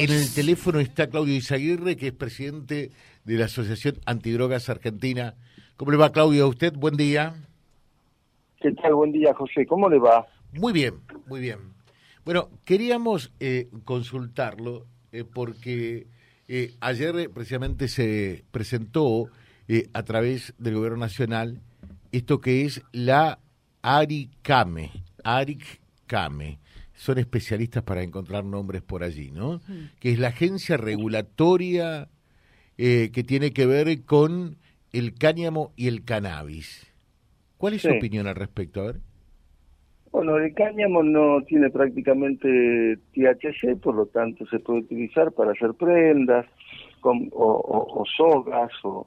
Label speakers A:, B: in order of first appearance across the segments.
A: En el teléfono está Claudio Izaguirre, que es presidente de la Asociación Antidrogas Argentina. ¿Cómo le va, Claudio? ¿A usted? Buen día.
B: ¿Qué tal? Buen día, José. ¿Cómo le va?
A: Muy bien, muy bien. Bueno, queríamos eh, consultarlo eh, porque eh, ayer precisamente se presentó a través del Gobierno Nacional esto que es la ARICAME, ARICAME son especialistas para encontrar nombres por allí, ¿no? Que es la agencia regulatoria eh, que tiene que ver con el cáñamo y el cannabis. ¿Cuál es su opinión al respecto? A ver.
B: Bueno, el cáñamo no tiene prácticamente THC, por lo tanto se puede utilizar para hacer prendas o, sogas o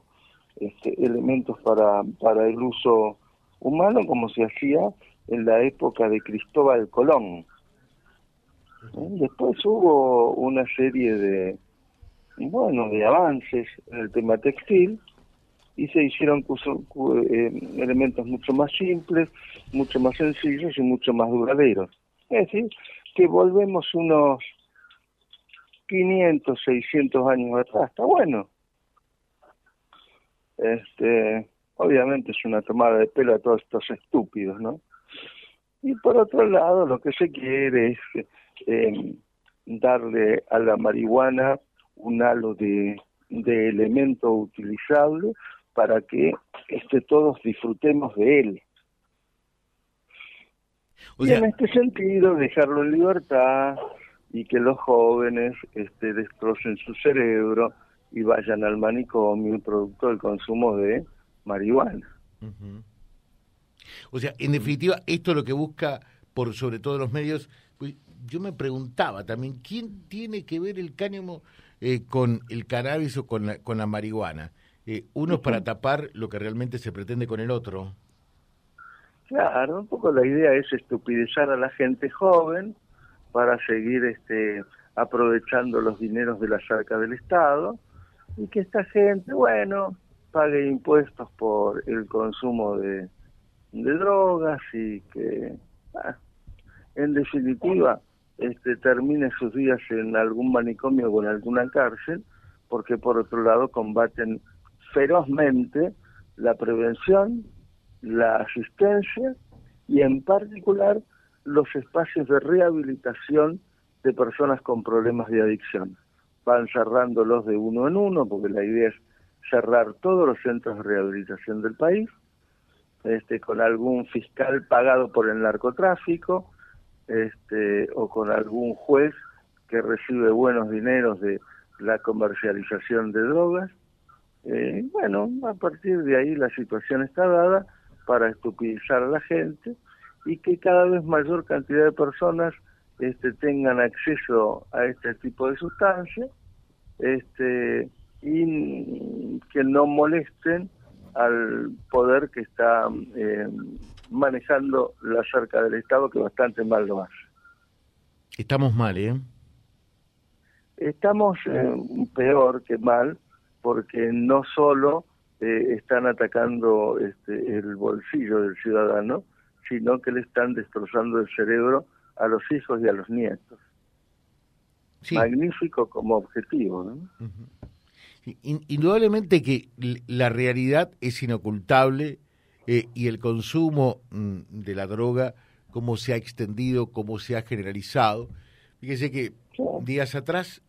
B: este, elementos para, para el uso humano, como se hacía en la época de Cristóbal Colón. Después hubo una serie de, bueno, de avances en el tema textil y se hicieron eh, elementos mucho más simples, mucho más sencillos y mucho más duraderos. Es decir, que volvemos unos 500, 600 años atrás, está bueno. Este, obviamente es una tomada de pelo a todos estos estúpidos, ¿no? Y por otro lado, lo que se quiere es eh, darle a la marihuana un halo de, de elemento utilizable para que este, todos disfrutemos de él. y en este sentido, dejarlo en libertad y que los jóvenes este, destrocen su cerebro y vayan al manicomio producto del consumo de marihuana.
A: O sea, en definitiva, esto es lo que busca, por sobre todo los medios, yo me preguntaba también, ¿quién tiene que ver el cáñamo eh, con el cannabis o con la, con la marihuana? Eh, uno es para tapar lo que realmente se pretende con el otro.
B: Claro, un poco la idea es estupidizar a la gente joven para seguir este aprovechando los dineros de la cerca del Estado y que esta gente, bueno, pague impuestos por el consumo de, de drogas y que, ah, en definitiva, este, termine sus días en algún manicomio o en alguna cárcel, porque por otro lado combaten ferozmente la prevención, la asistencia y en particular los espacios de rehabilitación de personas con problemas de adicción. Van cerrándolos de uno en uno, porque la idea es cerrar todos los centros de rehabilitación del país, este, con algún fiscal pagado por el narcotráfico, este, o con algún juez que recibe buenos dineros de la comercialización de drogas. Eh, bueno, a partir de ahí la situación está dada para estupidizar a la gente y que cada vez mayor cantidad de personas este, tengan acceso a este tipo de sustancias este, y que no molesten al poder que está eh, manejando la cerca del Estado, que bastante mal lo hace.
A: Estamos mal, ¿eh?
B: Estamos eh, peor que mal, porque no solo eh, están atacando este, el bolsillo del ciudadano, sino que le están destrozando el cerebro a los hijos y a los nietos. Magnífico como objetivo, ¿no?
A: Indudablemente que la realidad es inocultable eh, y el consumo mm, de la droga, cómo se ha extendido, cómo se ha generalizado. Fíjese que días atrás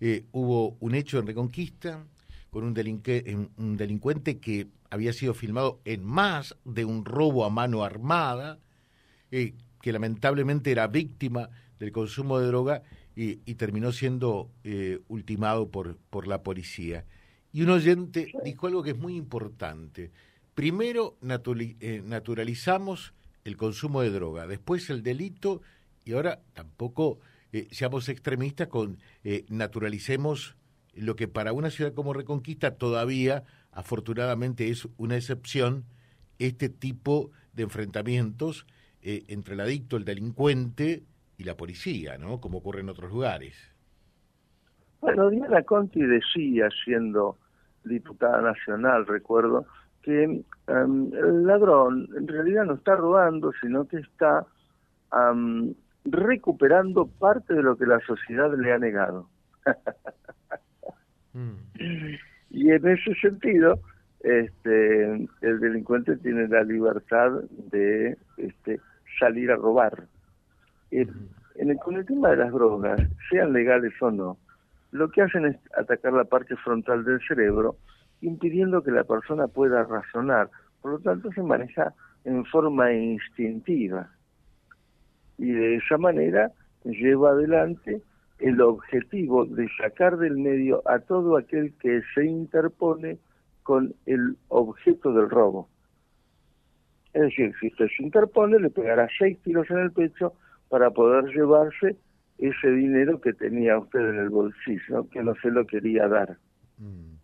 A: eh, hubo un hecho en Reconquista con un, un delincuente que había sido filmado en más de un robo a mano armada, eh, que lamentablemente era víctima del consumo de droga y, terminó siendo ultimado por, por la policía. Y un oyente dijo algo que es muy importante. Primero eh, naturalizamos el consumo de droga, después el delito y ahora tampoco eh, seamos extremistas con eh, naturalicemos lo que para una ciudad como Reconquista todavía afortunadamente es una excepción, este tipo de enfrentamientos entre el adicto, el delincuente y la policía, ¿no? Como ocurre en otros lugares.
B: Bueno, Diana Conti decía, siendo diputada nacional, recuerdo, que em, el ladrón en realidad no está robando, sino que está recuperando parte de lo que la sociedad le ha negado. Mm. Y en ese sentido, este, el delincuente tiene la libertad de este, salir a robar. En el, con el tema de las drogas, sean legales o no, lo que hacen es atacar la parte frontal del cerebro, impidiendo que la persona pueda razonar. Por lo tanto, se maneja en forma instintiva. Y de esa manera lleva adelante el objetivo de sacar del medio a todo aquel que se interpone con el objeto del robo. Es decir, si usted se interpone, le pegará seis tiros en el pecho para poder llevarse ese dinero que tenía usted en el bolsillo, que no se lo quería dar. Mm.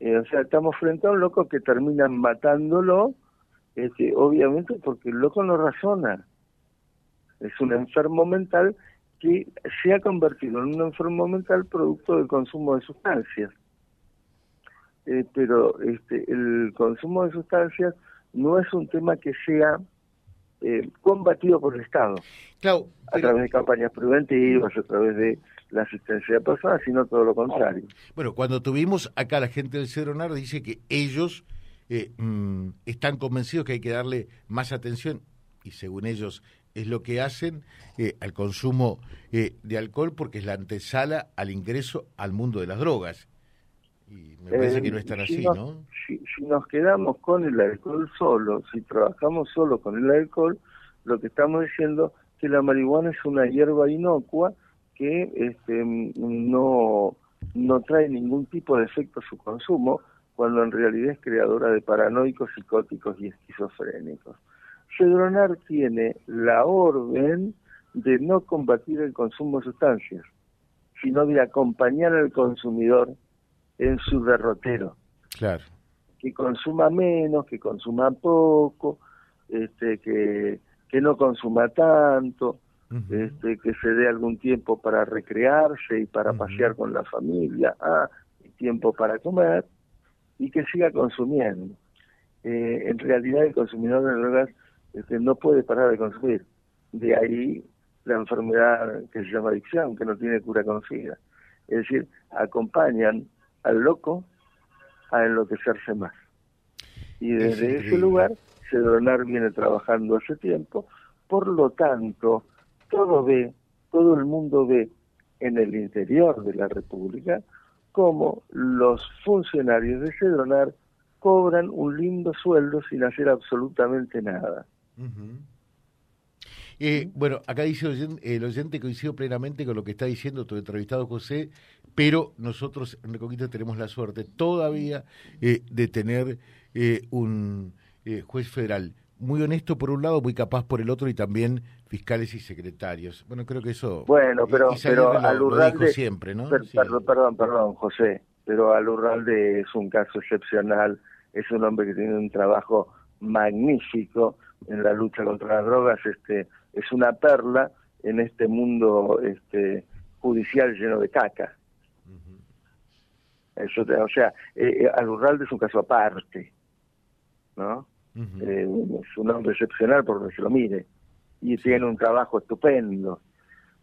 B: Eh, o sea, estamos frente a un loco que terminan matándolo, este, obviamente porque el loco no razona. Es un enfermo mental que se ha convertido en un enfermo mental producto del consumo de sustancias. Eh, pero este, el consumo de sustancias no es un tema que sea eh, combatido por el Estado. a través de campañas preventivas, a través de la asistencia de personas, sino todo lo contrario.
A: Bueno, cuando tuvimos acá la gente del Cedronar dice que ellos eh, mm, están convencidos que hay que darle más atención y según ellos es lo que hacen eh, al consumo de alcohol porque es la antesala al ingreso al mundo de las drogas. Y me parece que no es tan así, ¿no?
B: si, nos quedamos con el alcohol solo, si trabajamos solo con el alcohol, lo que estamos diciendo es que la marihuana es una hierba inocua que este, no, no trae ningún tipo de efecto a su consumo, cuando en realidad es creadora de paranoicos, psicóticos y esquizofrénicos. Cedronar tiene la orden de no combatir el consumo de sustancias, sino de acompañar al consumidor en su derrotero.
A: Claro
B: que consuma menos, que consuma poco, este, que, que no consuma tanto, este, que se dé algún tiempo para recrearse y para pasear con la familia, ah, tiempo para comer y que siga consumiendo. Eh, en realidad el consumidor de drogas este, no puede parar de consumir. De ahí la enfermedad que se llama adicción, que no tiene cura conocida. Es decir, acompañan al loco a enloquecerse más. Y desde ese lugar, Cedronar viene trabajando hace tiempo, por lo tanto, todo ve, todo el mundo ve en el interior de la República cómo los funcionarios de Cedronar cobran un lindo sueldo sin hacer absolutamente nada.
A: Eh, bueno, acá dice el oyente, coincido plenamente con lo que está diciendo tu entrevistado José, pero nosotros en Reconquista tenemos la suerte todavía eh, de tener eh, un juez federal muy honesto por un lado, muy capaz por el otro y también fiscales y secretarios. Bueno, creo que eso.
B: Bueno, pero, pero
A: Alurralde siempre, ¿no?
B: perdón, perdón, perdón, José, pero Alurralde es un caso excepcional. Es un hombre que tiene un trabajo magnífico en la lucha contra las drogas. Este, es una perla en este mundo este, judicial lleno de caca. Eso, o sea, eh, eh, Alurralde es un caso aparte, ¿no? Eh, es un hombre excepcional por donde se lo mire y tiene un trabajo estupendo.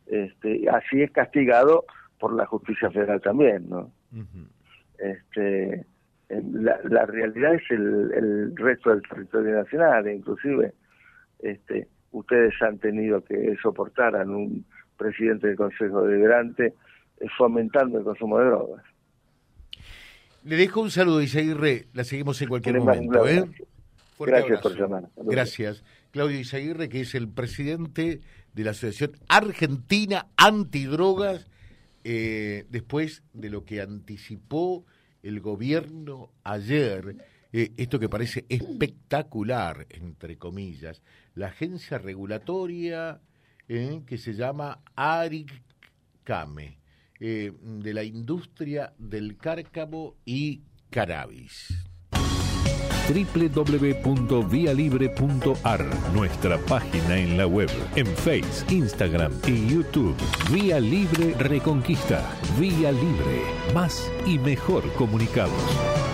B: Este, así es castigado por la justicia federal también, ¿no? Este, la, la, realidad es el, el resto del territorio nacional, inclusive este, ustedes han tenido que soportar a un presidente del Consejo Deliberante eh, fomentando el consumo de drogas.
A: Le dejo un saludo, Isaguirre, la seguimos en cualquier momento. ¿eh?
B: Gracias por llamar.
A: Gracias. Claudio Isaguirre, que es el presidente de la Asociación Argentina Antidrogas, eh, después de lo que anticipó el gobierno ayer eh, esto que parece espectacular, entre comillas, la agencia regulatoria eh, que se llama ARICAME, eh, de la industria del cárcamo y cannabis
C: www.vialibre.ar, nuestra página en la web, en Face, Instagram y YouTube. Vía Libre Reconquista. Vía Libre. Más y mejor comunicados.